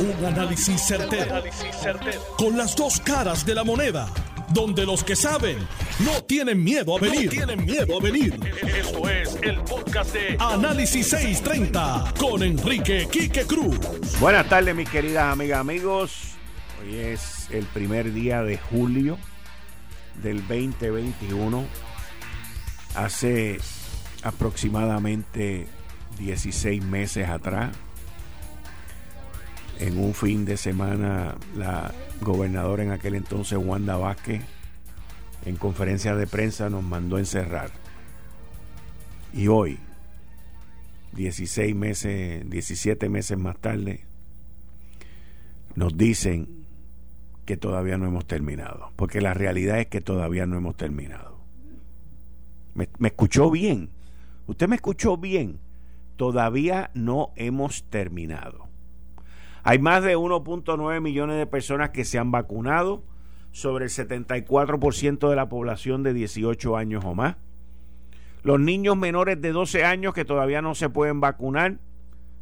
Un análisis certero, Con las dos caras de la moneda. Donde los que saben no tienen miedo a venir. tienen miedo a venir. Esto es el podcast de Análisis 630 con Enrique Quique Cruz. Buenas tardes, mis queridas amigas, amigos. Hoy es el primer día de julio del 2021. Hace aproximadamente 16 meses atrás en un fin de semana la gobernadora en aquel entonces, Wanda Vázquez, en conferencia de prensa nos mandó encerrar. Y hoy, 16 meses, 17 meses más tarde, nos dicen que todavía no hemos terminado. Porque la realidad es que todavía no hemos terminado. ¿Me, me escuchó bien? ¿Usted me escuchó bien? Todavía no hemos terminado. Hay más de 1.9 millones de personas que se han vacunado, sobre el 74% de la población de 18 años o más. Los niños menores de 12 años que todavía no se pueden vacunar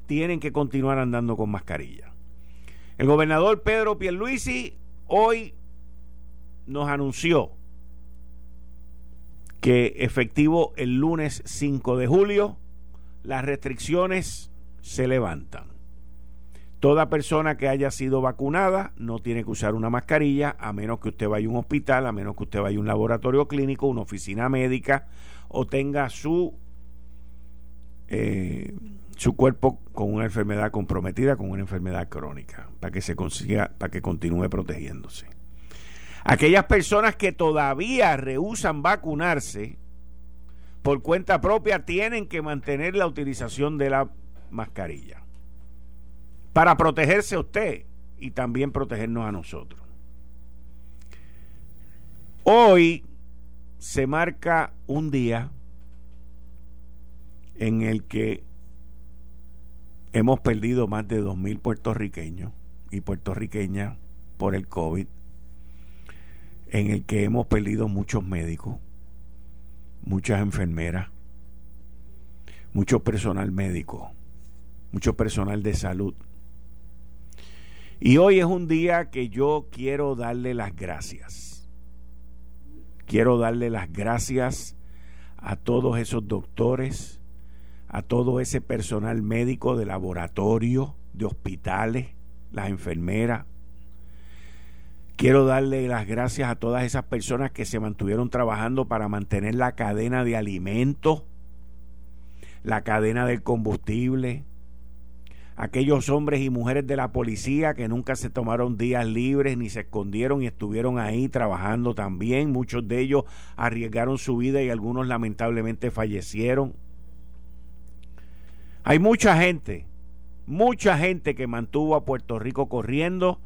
tienen que continuar andando con mascarilla. El gobernador Pedro Pierluisi hoy nos anunció que efectivo el lunes 5 de julio las restricciones se levantan. Toda persona que haya sido vacunada no tiene que usar una mascarilla a menos que usted vaya a un hospital, a menos que usted vaya a un laboratorio clínico, una oficina médica o tenga su, eh, su cuerpo con una enfermedad comprometida, con una enfermedad crónica, para que se consiga, para que continúe protegiéndose. Aquellas personas que todavía rehusan vacunarse por cuenta propia tienen que mantener la utilización de la mascarilla para protegerse a usted y también protegernos a nosotros. Hoy se marca un día en el que hemos perdido más de 2.000 puertorriqueños y puertorriqueñas por el COVID, en el que hemos perdido muchos médicos, muchas enfermeras, mucho personal médico, mucho personal de salud, y hoy es un día que yo quiero darle las gracias. Quiero darle las gracias a todos esos doctores, a todo ese personal médico de laboratorio, de hospitales, las enfermeras. Quiero darle las gracias a todas esas personas que se mantuvieron trabajando para mantener la cadena de alimentos, la cadena del combustible, aquellos hombres y mujeres de la policía que nunca se tomaron días libres ni se escondieron y estuvieron ahí trabajando también. Muchos de ellos arriesgaron su vida y algunos lamentablemente fallecieron. Hay mucha gente, mucha gente que mantuvo a Puerto Rico corriendo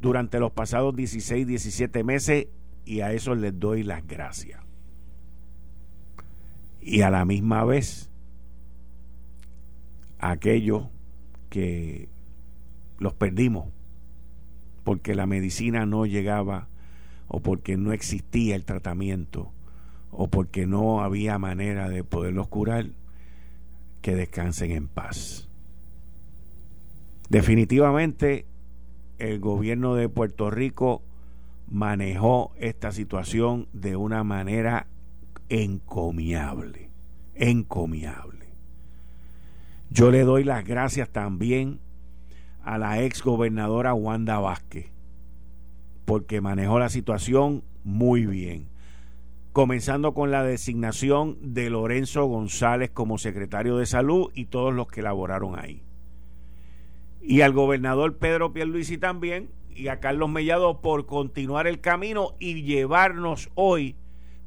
durante los pasados 16, 17 meses y a eso les doy las gracias. Y a la misma vez, aquellos que los perdimos porque la medicina no llegaba o porque no existía el tratamiento o porque no había manera de poderlos curar, que descansen en paz. Definitivamente el gobierno de Puerto Rico manejó esta situación de una manera encomiable, encomiable. Yo le doy las gracias también a la ex gobernadora Wanda Vázquez, porque manejó la situación muy bien. Comenzando con la designación de Lorenzo González como secretario de salud y todos los que laboraron ahí. Y al gobernador Pedro Pierluisi también y a Carlos Mellado por continuar el camino y llevarnos hoy,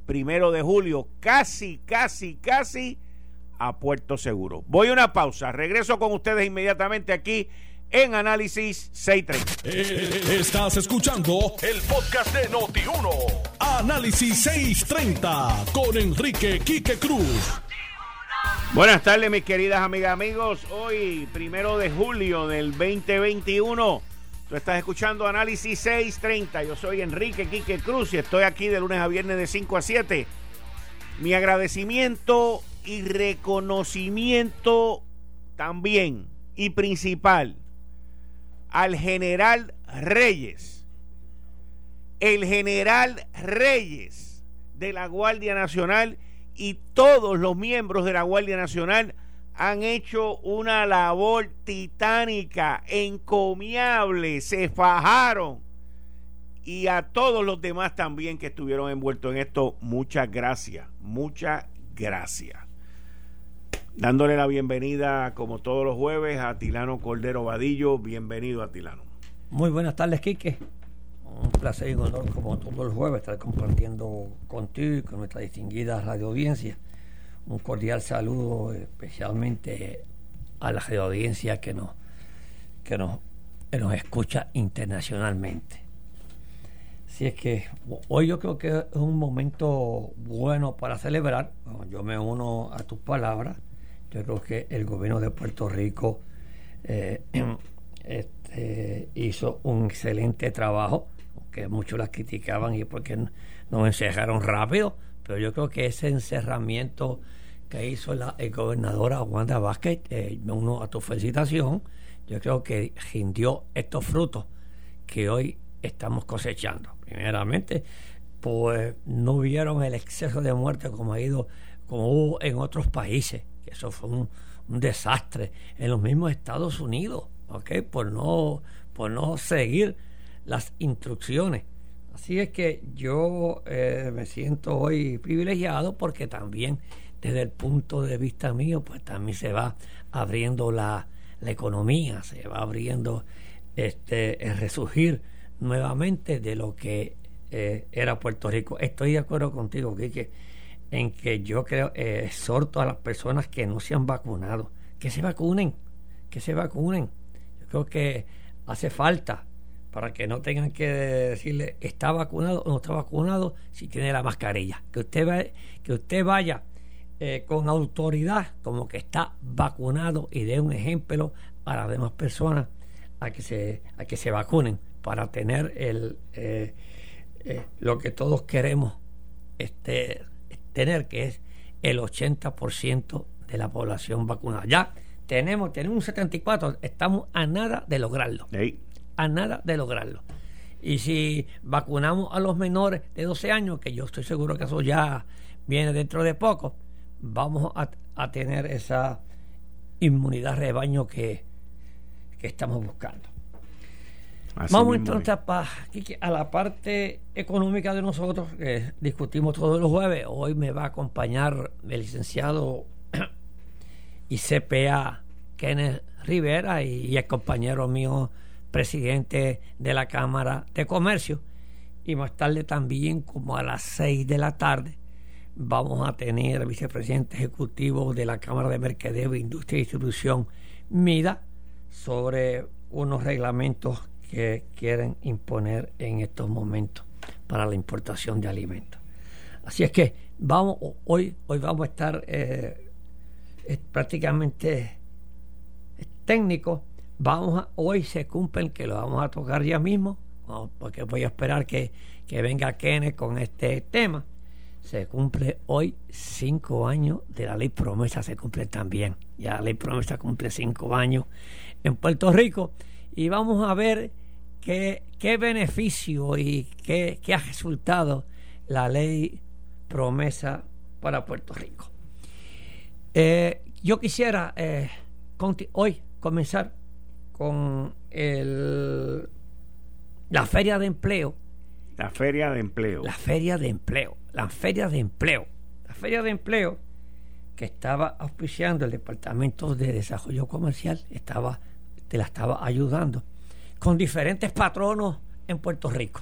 primero de julio, casi, casi, casi a Puerto Seguro. Voy a una pausa, regreso con ustedes inmediatamente aquí en Análisis 630. Eh, estás escuchando el podcast de Noti1. Análisis 630 con Enrique Quique Cruz. Buenas tardes, mis queridas amigas, amigos. Hoy, primero de julio del 2021. Tú estás escuchando Análisis 630. Yo soy Enrique Quique Cruz y estoy aquí de lunes a viernes de 5 a 7. Mi agradecimiento y reconocimiento también y principal al general Reyes. El general Reyes de la Guardia Nacional y todos los miembros de la Guardia Nacional han hecho una labor titánica, encomiable, se fajaron. Y a todos los demás también que estuvieron envueltos en esto, muchas gracias, muchas gracias. Dándole la bienvenida, como todos los jueves, a Tilano Cordero Vadillo. Bienvenido a Tilano. Muy buenas tardes, Quique. Un placer y un honor, como todos los jueves, estar compartiendo contigo y con nuestra distinguida radio audiencia un cordial saludo especialmente a la audiencia que nos, que nos, nos escucha internacionalmente. Así es que hoy yo creo que es un momento bueno para celebrar. Yo me uno a tus palabras. Yo creo que el gobierno de Puerto Rico eh, este, hizo un excelente trabajo, aunque muchos la criticaban y porque nos encerraron rápido, pero yo creo que ese encerramiento que hizo la gobernadora Wanda Vázquez, eh, uno a tu felicitación, yo creo que rindió estos frutos que hoy estamos cosechando. Primeramente, pues no vieron el exceso de muerte como ha ido, como hubo en otros países, que eso fue un, desastre en los mismos Estados Unidos, ¿ok? Por no, por no seguir las instrucciones. Así es que yo eh, me siento hoy privilegiado porque también desde el punto de vista mío, pues también se va abriendo la, economía, se va abriendo este, el resurgir nuevamente de lo que eh, era Puerto Rico. Estoy de acuerdo contigo, Quique, en que yo creo, eh, exhorto a las personas que no se han vacunado, que se vacunen, que se vacunen. Yo creo que hace falta para que no tengan que decirle está vacunado o no está vacunado si tiene la mascarilla. Que usted, va, que usted vaya eh, con autoridad como que está vacunado y dé un ejemplo a las demás personas a que se, a que se vacunen para tener el, eh, eh, lo que todos queremos este, tener, que es el 80% de la población vacunada. Ya tenemos, tenemos un 74, estamos a nada de lograrlo. A nada de lograrlo. Y si vacunamos a los menores de 12 años, que yo estoy seguro que eso ya viene dentro de poco, vamos a, tener esa inmunidad rebaño que, que estamos buscando. Vamos entonces a, a la parte económica de nosotros, que discutimos todos los jueves. Hoy me va a acompañar el licenciado y CPA Kenneth Rivera y, el compañero mío, presidente de la Cámara de Comercio. Y más tarde también, como a las seis de la tarde, vamos a tener vicepresidente ejecutivo de la Cámara de Mercadeo, Industria y Distribución, MIDA, sobre unos reglamentos que quieren imponer en estos momentos para la importación de alimentos. Así es que vamos hoy hoy vamos a estar eh, prácticamente técnicos. Vamos a, hoy se cumplen que lo vamos a tocar ya mismo, porque voy a esperar que, que venga Kenneth con este tema se cumple hoy cinco años de la ley promesa, se cumple también. Ya la ley promesa cumple cinco años en Puerto Rico y vamos a ver qué, qué beneficio y qué, qué, ha resultado la ley promesa para Puerto Rico. Eh, yo quisiera eh, hoy comenzar con el, la feria de empleo. La feria de empleo. La feria de empleo la feria de empleo. La feria de empleo que estaba auspiciando el Departamento de Desarrollo Comercial, estaba, la estaba ayudando, con diferentes patronos en Puerto Rico.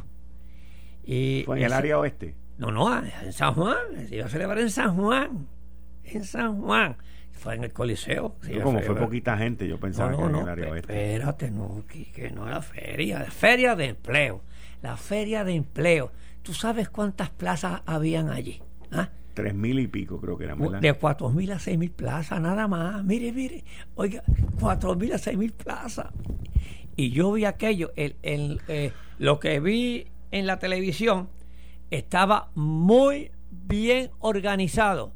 Y ¿Fue en el área oeste? No, no, en San Juan, se iba a celebrar en San Juan, en San Juan. Fue en el Coliseo. como fue poquita gente, yo pensaba que en el área oeste. Espérate, no, que, no la feria, la feria de empleo. La feria de empleo ¿Tú sabes cuántas plazas habían allí? ¿Ah? Tres mil y pico creo que eran, De cuatro mil a seis mil plazas, nada más. Mire, mire, oiga, cuatro mil a seis mil plazas. Y yo vi aquello, el, el, eh, lo que vi en la televisión estaba muy bien organizado.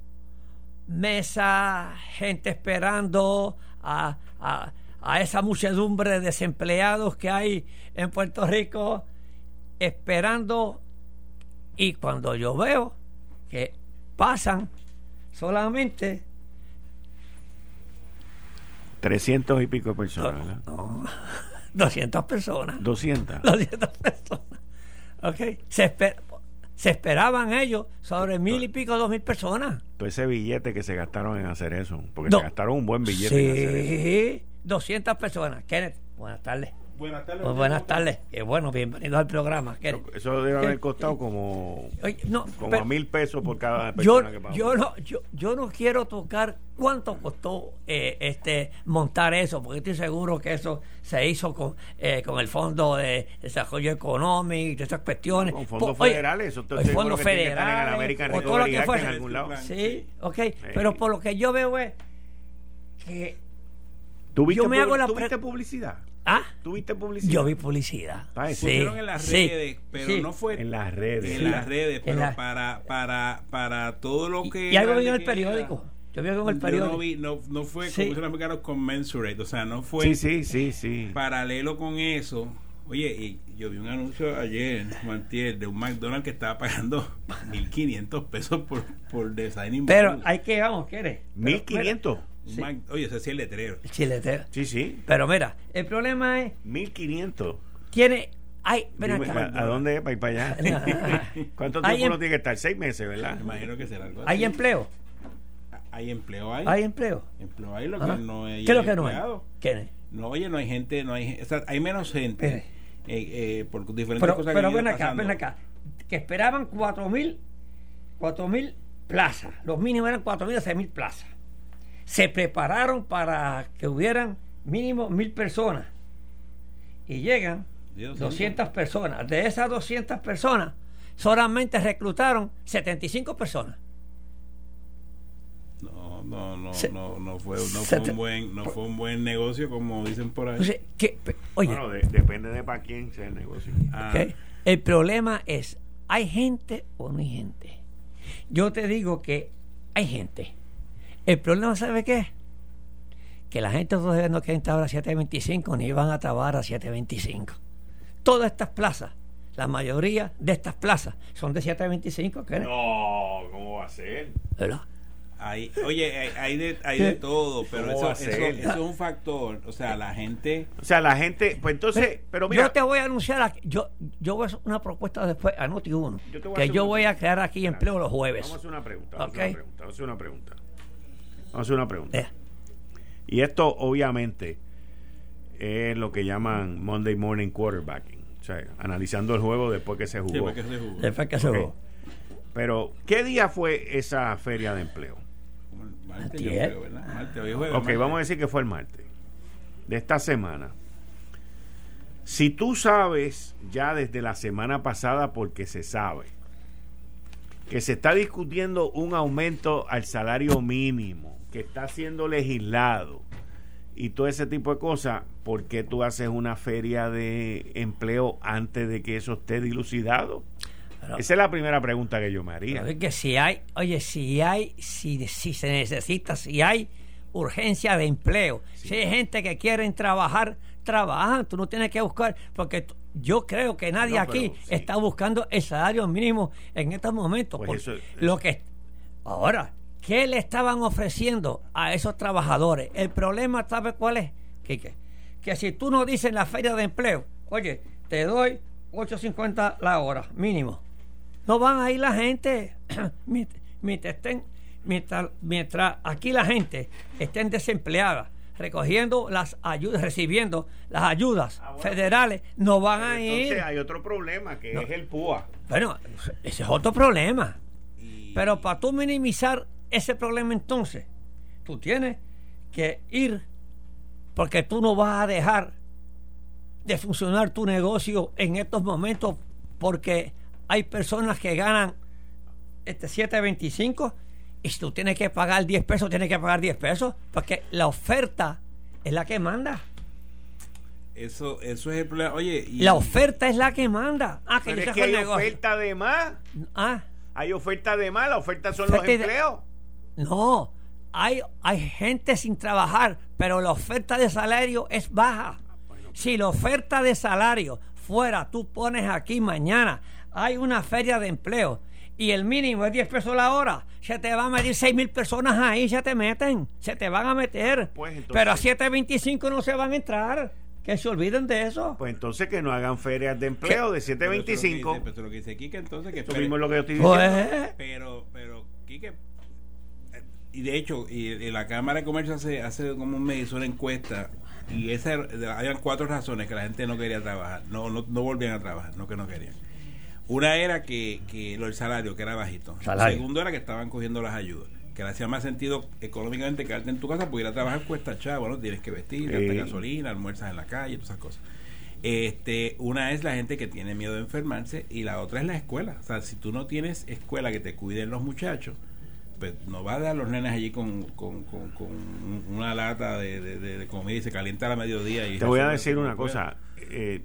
Mesa, gente esperando a, a esa muchedumbre de desempleados que hay en Puerto Rico esperando y cuando yo veo que pasan solamente 300 y pico de personas, ¿verdad? no, 200 personas. 200. 200 personas. ¿Ok? Se, esper- se esperaban ellos sobre mil y pico, dos mil personas. Todo ese billete que se gastaron en hacer eso. Porque No. se gastaron un buen billete en hacer eso. Sí, 200 personas. Kenneth, buenas tardes. Buenas tardes. Pues buenas tardes. Qué bueno, bienvenido al programa. Eso debe haber costado como, Oye, no, como pero a mil pesos por cada yo, persona que pagó. yo, no, yo, yo no quiero tocar cuánto costó eh, este montar eso, porque estoy seguro que eso se hizo con, eh, con el Fondo de Desarrollo Económico y de esas cuestiones. Con fondos oye, federales, eso estoy el fondo que en federal, o todo lo que en algún lado. Sí, ok. Pero por lo que yo veo es que ¿Tuviste, yo me hago la ¿tuviste publicidad? ah, ¿Tuviste publicidad? yo vi publicidad. Pa'. Sí, Pusieron en las sí, redes, pero sí. no fue En las redes. en Sí. las redes, pero la- para para para todo lo que Y algo era vi en el periódico. Yo vi algo en el Yo periódico. no vi, no, no fue Sí. como dicen los americanos commensurate, o sea, no fue Sí, sí, sí, sí. paralelo con eso. Oye, y yo vi un anuncio ayer, Juantier, de un McDonald's que estaba pagando 1.500 pesos por, por designing Pero hay que, vamos, ¿quieres? Pero, 1500. Sí. Oye, ese sí es el letrero. mira, Chiletero. Sí, sí. Pero mira, el problema es, 1500. tiene, hay, ven Dime, acá, ¿a, a dónde es para ir para allá? ¿Cuánto tiempo em- no tiene que estar? Seis meses, ¿verdad? Me imagino que será algo así. hay empleo, Hay empleo ahí. hay empleo. Empleo ahí, lo Ah. que no hay ¿Qué es lo que no hay? ¿Qué? No, oye, no hay gente, no hay, o sea, hay menos gente Espere. eh, eh, por diferentes Pero, cosas pero que ven acá, pasando. ven acá, que esperaban cuatro mil, cuatro mil plazas, los mínimos eran cuatro mil a seis mil plazas. Se prepararon para que hubieran mínimo mil personas y llegan Dios 200 personas. De esas 200 personas, solamente reclutaron 75 personas. No, no, no, Se- no, no fue, no se fue un buen, no fue un buen negocio como dicen por ahí. Bueno, de- depende de para quién sea el negocio. Ah, el problema es, ¿hay gente o no hay gente? Yo te digo que hay gente. El problema, ¿sabe qué? es? Que la gente todavía no quiere entrar a 725 ni van a trabajar a 725. Todas estas plazas, la mayoría de estas plazas son de 725, ¿qué? No, ¿cómo va a ser? ¿verdad? hay, oye, hay, hay de, hay de todo, pero ¿Cómo eso, va a eso, ser? eso es un factor. O sea, la gente. O sea, la gente, pues entonces, pero mira, yo te voy a anunciar, aquí- yo, yo voy a hacer una propuesta después a Noti 1, Yo te voy a que yo voy a crear aquí empleo los jueves. vamos a hacer una pregunta. Vamos, Ok. a hacer una pregunta vamos a hacer una pregunta. Vamos a hacer una pregunta. Eh, Y esto, obviamente, es lo que llaman Monday Morning Quarterbacking. O sea, analizando el juego después que se jugó. Sí, porque se jugó. después que se jugó. Pero, ¿qué día fue esa feria de empleo? Martes, yo creo, ¿verdad? Martes, hoy es jueves, Ok, martes. vamos a decir que fue el martes de esta semana. Si tú sabes ya desde la semana pasada, porque se sabe, que se está discutiendo un aumento al salario mínimo, que está siendo legislado y todo ese tipo de cosas, ¿por qué tú haces una feria de empleo antes de que eso esté dilucidado? Pero- Esa es la primera pregunta que yo me haría. Pero es que si hay, oye, si hay, si, si se necesita, si hay urgencia de empleo, si hay gente que quieren trabajar, trabajan, tú no tienes que buscar, porque yo creo que nadie No, aquí pero sí. está buscando el salario mínimo en estos momentos. Pues porque eso- lo que ahora, ¿qué le estaban ofreciendo a esos trabajadores? El problema, ¿sabe cuál es? Quique? que si tú no dices en la feria de empleo, oye, te doy 8.50 la hora, mínimo. No van a ir la gente mient- mientras estén, mientras, mientras aquí la gente estén desempleada, recogiendo las ayudas, recibiendo las ayudas Ah, bueno. federales, no van Pero a entonces ir. hay otro problema, que No. es el PUA. Bueno, ese es otro problema. Y- Pero para tú minimizar ese problema entonces, tú tienes que ir porque tú no vas a dejar de funcionar tu negocio en estos momentos porque hay personas que ganan este 7.25 y si tú tienes que pagar 10 pesos, tienes que pagar 10 pesos porque la oferta es la que manda. Eso, eso es el problema. Oye, y- La oferta es la que manda. Ah, que Pero yo es que hay negocio. oferta de más. Ah, Hay oferta de más. La oferta son los de- empleos. No, hay, hay gente sin trabajar, pero la oferta de salario es baja. Si la oferta de salario fuera, tú pones aquí mañana, hay una feria de empleo y el mínimo es 10 pesos la hora, se te van a medir 6 mil personas ahí, se te meten, se te van a meter. Pues pero a 7.25 no se van a entrar. Que se olviden de eso. Pues entonces que no hagan ferias de empleo de 725. Pero lo que dice Quique, entonces que Eso mismo es lo que yo estoy diciendo. Pues, Pero, pero, Quique, y de hecho, y, y la Cámara de Comercio hace, hace como un mes hizo una encuesta y esa habían cuatro razones que la gente no quería trabajar, no, no, no volvían a trabajar, no que no querían. Una era que, que del salario, que era bajito. Salario. Segundo era que estaban cogiendo las ayudas. Que le hacía más sentido económicamente quedarte en tu casa, porque ir a trabajar cuesta chavo, ¿no? Tienes que vestir, Sí. gasolina, almuerzas en la calle, todas esas cosas. Este, una es la gente que tiene miedo de enfermarse y la otra es la escuela. O sea, si tú no tienes escuela que te cuiden los muchachos, pues no vas a dar los nenes allí con, con, con- con una lata de, de- comida y se calienta a la mediodía. Y Te voy a decir una cosa. eh,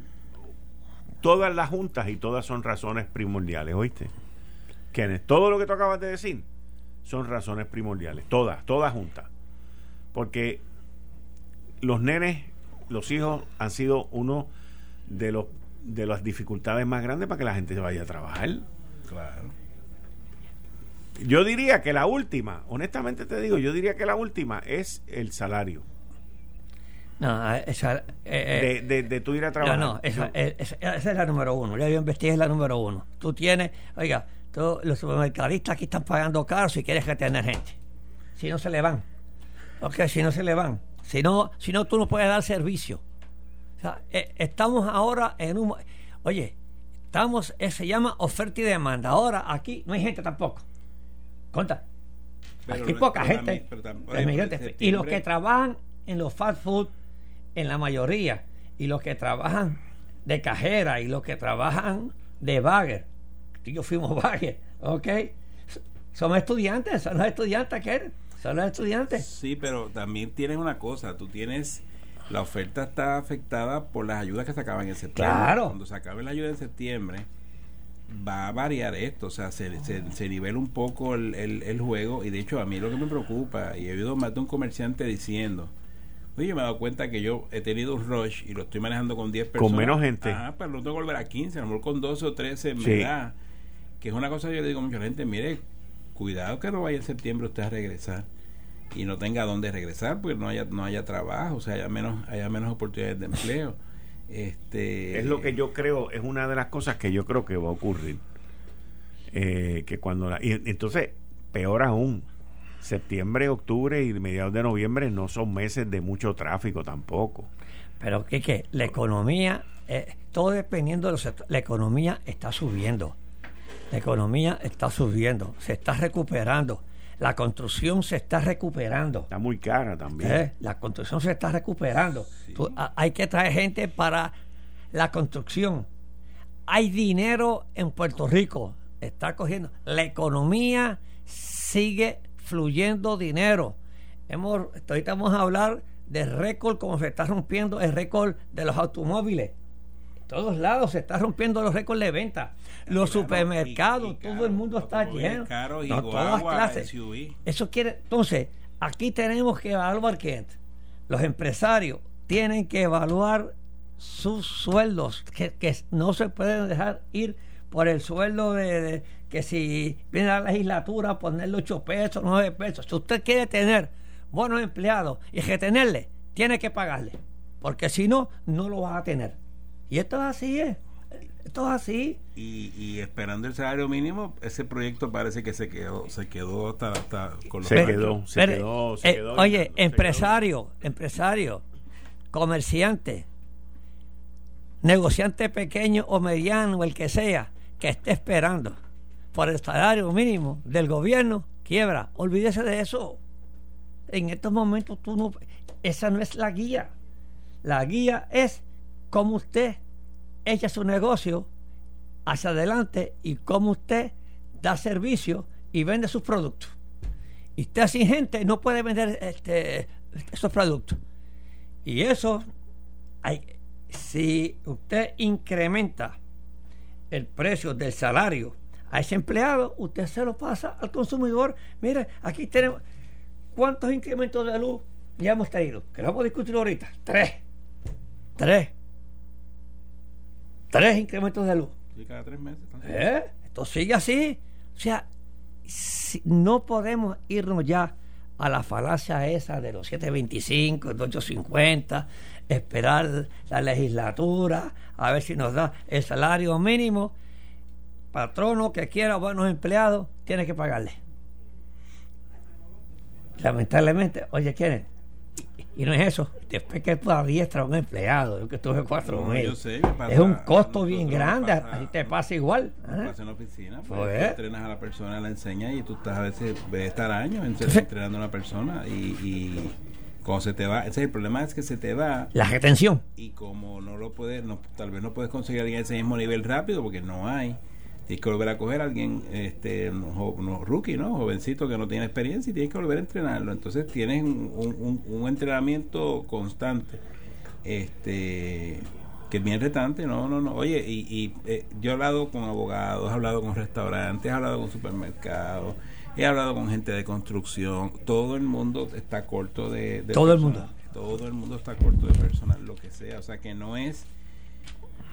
todas las juntas y todas son razones primordiales, ¿oíste? Kenneth, todo lo que tú acabas de decir son razones primordiales. Todas, todas juntas. Porque los nenes, los hijos han sido uno de los de las dificultades más grandes para que la gente se vaya a trabajar. Claro. Yo diría que la última, honestamente te digo, yo diría que la última es el salario. no, esa, eh, eh, De, de, de tú ir a no, trabajar. no, esa, eh, esa- esa es la número uno. Ya yo investigué, es la número uno. Tú tienes, oiga, todos los supermercadistas aquí están pagando caro si quieres retener gente. Si no se le van. Ok, si no se le van. Si no, si no tú no puedes dar servicio. O sea, eh, estamos ahora en un... Oye, estamos, eh, se llama oferta y demanda. Ahora aquí no hay gente tampoco. Conta. Pero Aquí poca gente. pero oye, y los que trabajan en los fast food, en la mayoría, y los que trabajan de cajera, y los que trabajan de bagger, y yo fuimos bagger, ¿ok? Somos estudiantes, son los estudiantes, ¿qué? Son los estudiantes. Sí, pero también tienes una cosa, tú tienes la oferta está afectada por las ayudas que se acaban en septiembre. Claro. Cuando se acabe la ayuda en septiembre va a variar esto, o sea, se, se, se nivela un poco el, el, el juego y de hecho a mí lo que me preocupa y he oído más de un comerciante diciendo, oye, yo me he dado cuenta que yo he tenido un rush y lo estoy manejando con 10 personas. menos gente. Ajá, pero no tengo que volver a 15, a lo mejor con 12 o 13 me Sí. da. Que es una cosa que yo le digo a mucha gente, mire, cuidado que no vaya en septiembre usted a regresar y no tenga dónde regresar porque no haya no haya trabajo, o sea, haya menos haya menos oportunidades de empleo. Este Es lo que yo creo, es una de las cosas que yo creo que va a ocurrir. Eh, que cuando la- y entonces, peor aún, septiembre, octubre y mediados de noviembre no son meses de mucho tráfico tampoco. Pero que que la economía, eh, todo dependiendo de los sectores, la economía está subiendo. La economía está subiendo, se está recuperando. La construcción se está recuperando. Está muy cara también. ¿eh? La construcción se está recuperando. Tú- a- hay que traer gente para la construcción. Hay dinero en Puerto Rico. Está cogiendo. La economía sigue fluyendo dinero. Hemos, ahorita vamos a hablar del récord, como se está rompiendo el récord de los automóviles. Todos lados se está rompiendo los récords de venta. Los Claro, supermercados, y- y todo caro, el mundo está lleno. caros y No, todas clases. SUV. Eso quiere, entonces, aquí tenemos que evaluar que los empresarios tienen que evaluar sus sueldos, que, que no se pueden dejar ir por el sueldo de, de- que si viene la legislatura ponerle 8 pesos, 9 pesos. Si usted quiere tener buenos empleados y retenerle, tiene que pagarle, porque si no, no lo va a tener. Y esto es así, ¿eh? Esto es así. y, y esperando el salario mínimo, ese proyecto parece que se quedó se quedó hasta, hasta con los Se quedó, se pero, quedó, se eh, quedó. Oye, quedó. empresario, empresario, comerciante, negociante pequeño o mediano, el que sea, que esté esperando por el salario mínimo del gobierno, quiebra. Olvídese de eso. En estos momentos tú no, esa no es la guía. La guía es cómo usted echa su negocio hacia adelante y cómo usted da servicio y vende sus productos. Y usted sin gente no puede vender este, esos productos. Y eso, si usted incrementa el precio del salario a ese empleado, usted se lo pasa al consumidor. Mire, aquí tenemos, ¿Cuántos incrementos de luz ya hemos tenido? Que lo vamos a discutir ahorita. Tres. Tres. Tres incrementos de luz. Sí, cada tres meses. ¿Eh? Esto sigue así. O sea, no podemos irnos ya a la falacia esa de los 725, de 850, esperar la legislatura, a ver si nos da el salario mínimo. Patrono que quiera buenos empleados, tiene que pagarle. Lamentablemente, oye, ¿quieren? Y no es eso. Después que tú adiestras a un empleado, yo que tuve cuatro mil. es un costo bien grande. a ti te pasa igual. ¿eh? Pasa en la oficina. Pues, pues, entrenas a la persona, la enseñas y tú estás a veces, ves estar años entrenando a una persona y, y cuando se te va, ese el problema es que se te va la retención y como no lo puedes, no, tal vez no puedes conseguir alguien ese mismo nivel rápido porque no hay tienes que volver a coger a alguien, este, no, rookie, ¿no? Jovencito que no tiene experiencia y tienes que volver a entrenarlo. Entonces tienes un, un, entrenamiento constante, este, que es bien retante, no, no, no. Oye, y, y eh, yo he hablado con abogados, he hablado con restaurantes, he hablado con supermercados, he hablado con gente de construcción. Todo el mundo está corto de, de todo el mundo. Todo el mundo está corto de personal, lo que sea. O sea que no es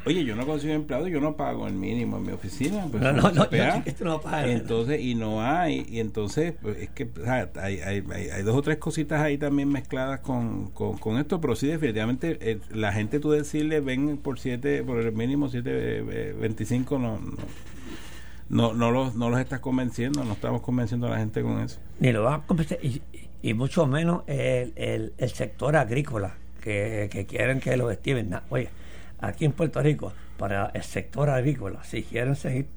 Oye, yo no consigo empleado, yo no pago el mínimo en mi oficina. Pues, no, no, no, no Entonces, y no hay, y entonces, pues, es que hay, hay, hay, dos o tres cositas ahí también mezcladas con, con, esto, pero sí, definitivamente, eh, la gente tú decirle ven por siete, por el mínimo 7.25, eh, no, no, no, no, los, no los estás convenciendo, no estamos convenciendo a la gente con eso. Ni lo van a convencer, y, y mucho menos el, el, el sector agrícola, que, que quieren que lo estimen. Oye, aquí en Puerto Rico para el sector agrícola, si quieren seguir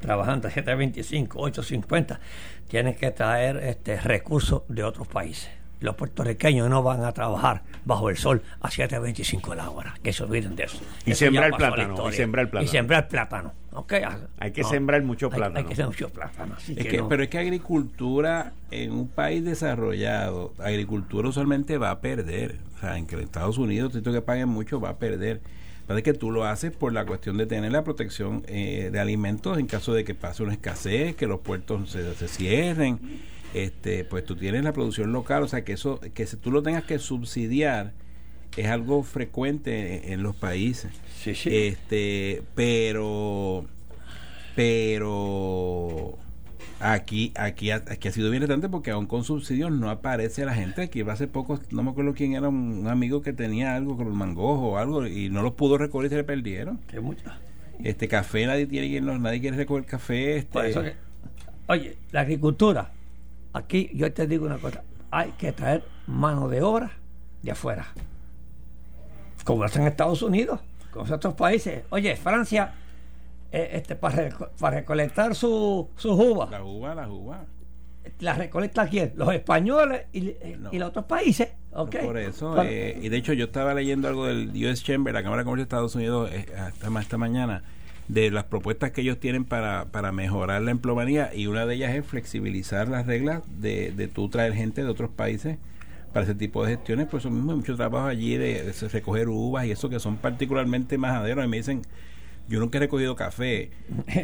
trabajando a 725, 850, tienen que traer este recursos de otros países. Los puertorriqueños no van a trabajar bajo el sol a 7.25 la hora, que se olviden de eso. Y sembrar plátano, y sembrar plátano. Y sembrar plátano. Hay que sembrar mucho plátano. Hay, que sembrar mucho plátano. Pero es que agricultura en un país desarrollado, agricultura usualmente va a perder. O sea, en que Estados Unidos, si tú que paguen mucho, va a perder. Parece que tú lo haces por la cuestión de tener la protección eh, de alimentos en caso de que pase una escasez, que los puertos se, se cierren. Este, pues tú tienes la producción local, o sea que eso, que si tú lo tengas que subsidiar, es algo frecuente en, los países. Sí, sí. Este, pero, pero aquí, aquí, aquí ha sido bien retante porque aún con subsidios no aparece la gente. Aquí hace poco, no me acuerdo quién era, un, amigo que tenía algo con los mangojos o algo y no los pudo recoger y se le perdieron. Qué mucha. Este café, nadie tiene nadie quiere recoger café. Este, oye, la agricultura, aquí yo te digo una cosa, hay que traer mano de obra de afuera como hacen en Estados Unidos, con otros países. Oye, Francia, eh, este, para, para recolectar su, su uva. La uva, la uva. La recolecta quién? Los españoles y, eh, y los otros países. Okay. Por eso, eh, y de hecho yo estaba leyendo algo del US Chamber, la Cámara de Comercio de Estados Unidos, esta, esta mañana, de las propuestas que ellos tienen para, para mejorar la emplomanía y una de ellas es flexibilizar las reglas de, de tú traer gente de otros países para ese tipo de gestiones, pues eso mismo hay mucho trabajo allí de, recoger uvas y eso que son particularmente majaderos. Y me dicen, yo nunca he recogido café,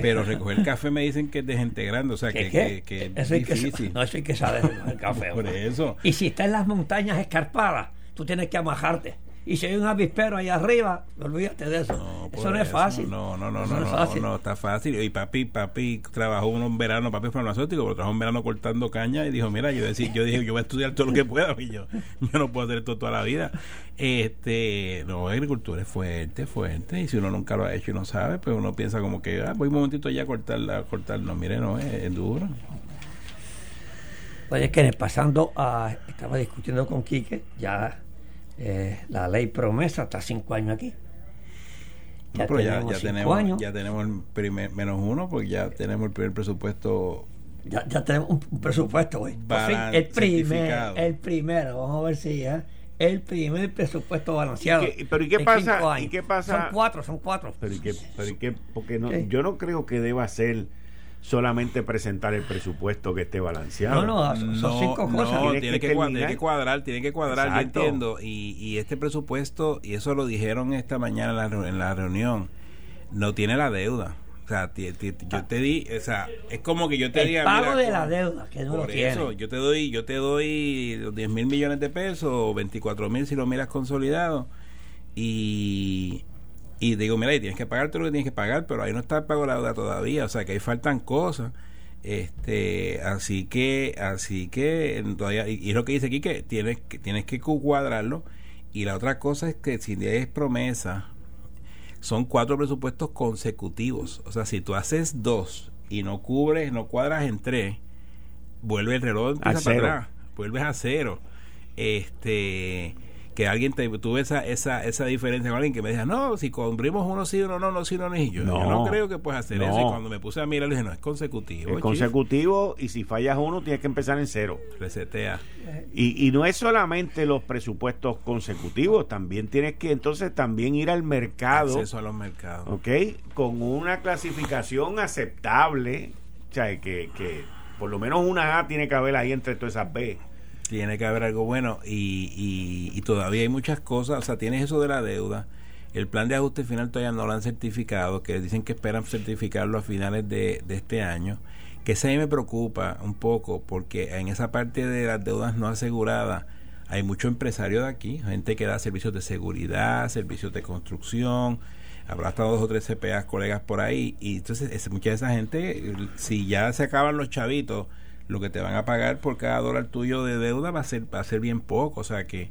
pero recoger café me dicen que es desintegrando, o sea, que, que, es difícil. no, eso hay que saber el café. Por eso. Y si está en las montañas escarpadas, tú tienes que amajarte y si hay un avispero ahí arriba, olvídate de eso. eso no es fácil. No, no, no, no, no, no, está fácil. Y papi, papi trabajó un verano, papi farmacéutico, pero trabajó un verano cortando caña y dijo, mira, yo decir, yo dije, yo voy a estudiar todo lo que pueda, y yo, yo no puedo hacer esto toda la vida. Este, no, agricultura es fuerte, fuerte, y si uno nunca lo ha hecho y no sabe, pues uno piensa como que, ah, voy un momentito allá a cortarla, a cortar, no, mire, no, es, es duro. Oye, que pasando a, estaba discutiendo con Quique, ya eh, la ley promesa está cinco años aquí. Ya, tenemos, ya, tenemos, el primer menos uno, porque ya tenemos el primer presupuesto. Ya, ya tenemos un, presupuesto, güey. El, primer, el primero, vamos a ver si ¿eh? el primer presupuesto balanceado. pero ¿y qué pasa? ¿y qué pasa? Son cuatro, son cuatro. Pero ¿y qué? Pero ¿y qué? Porque no, yo no creo que deba ser solamente presentar el presupuesto que esté balanceado. No, no, son cinco cosas. No, tiene, que, cuadrar, tiene que cuadrar, yo entiendo. Y, y este presupuesto, y eso lo dijeron esta mañana en la, en la reunión, no tiene la deuda. O sea, yo te di, o sea, es como que yo te el diga. pago de la deuda, que no por lo eso, tiene. yo te doy, yo te doy 10 mil millones de pesos, o 24 mil si lo miras consolidado, y, y digo, mira, y tienes que pagar todo lo que tienes que pagar, pero ahí no está pago la deuda todavía, o sea, que ahí faltan cosas. Este, así que, así que todavía, y, es lo que dice aquí que tienes que tienes que cuadrarlo. Y la otra cosa es que si es promesa, son cuatro presupuestos consecutivos. O sea, si tú haces dos y no cubres, no cuadras en tres, vuelve el reloj empieza A para cero. atrás, vuelves a cero. Este que alguien te tuve esa, esa, esa diferencia con alguien que me decía, no, si cumplimos uno sí, uno no, no, sí, no, no. Y yo, No. yo no creo que puedes hacer No. eso. Y cuando me puse a mirar, le dije, no, es consecutivo. Es chief. consecutivo y si fallas uno tienes que empezar en cero. Resetea. Y, y no es solamente los presupuestos consecutivos, también tienes que entonces también ir al mercado, Acceso a los mercados. ¿ok? Con una clasificación aceptable, o sea, que, que por lo menos una A tiene que haber ahí entre todas esas B. Tiene que haber algo bueno y, y, y todavía hay muchas cosas, o sea, tienes eso de la deuda, el plan de ajuste final todavía no lo han certificado, que dicen que esperan certificarlo a finales de, de este año, que mí me preocupa un poco porque en esa parte de las deudas no aseguradas hay mucho empresario de aquí, gente que da servicios de seguridad, servicios de construcción, habrá hasta dos o tres CPAs colegas por ahí y entonces es- mucha de esa gente, si ya se acaban los chavitos, lo que te van a pagar por cada dólar tuyo de deuda va a ser va a ser bien poco, o sea que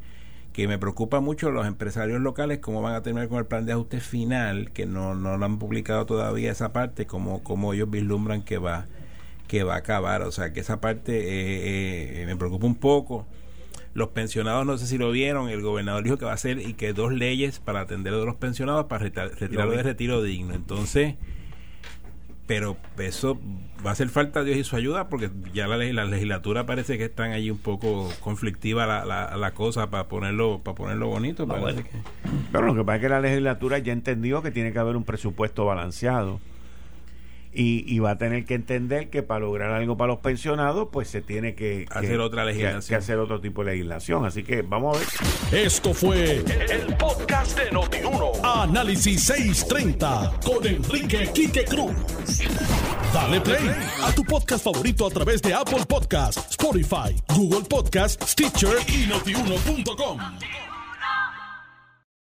que me preocupa mucho los empresarios locales cómo van a terminar con el plan de ajuste final que no, no lo han publicado todavía esa parte como como ellos vislumbran que va que va a acabar. O sea que esa parte eh, eh, me preocupa un poco. Los pensionados no sé si lo vieron el gobernador dijo que va a hacer y que dos leyes para atender a los pensionados para retirarlo de retiro digno. Entonces pero eso va a hacer falta Dios y su ayuda porque ya la, la legislatura parece que están allí un poco conflictiva la, la, la cosa para ponerlo para ponerlo bonito parece bueno. que- Pero lo que pasa es que la legislatura ya entendió que tiene que haber un presupuesto balanceado. Y, y va a tener que entender que para lograr algo para los pensionados, pues se tiene que Hacer que- otra legislación. que hacer otro tipo de legislación. Así que vamos a ver. Esto fue el podcast de Notiuno. Análisis 630 con Enrique Quique Cruz. Dale play a tu podcast favorito a través de Apple Podcasts, Spotify, Google Podcasts, Stitcher y notiuno.com.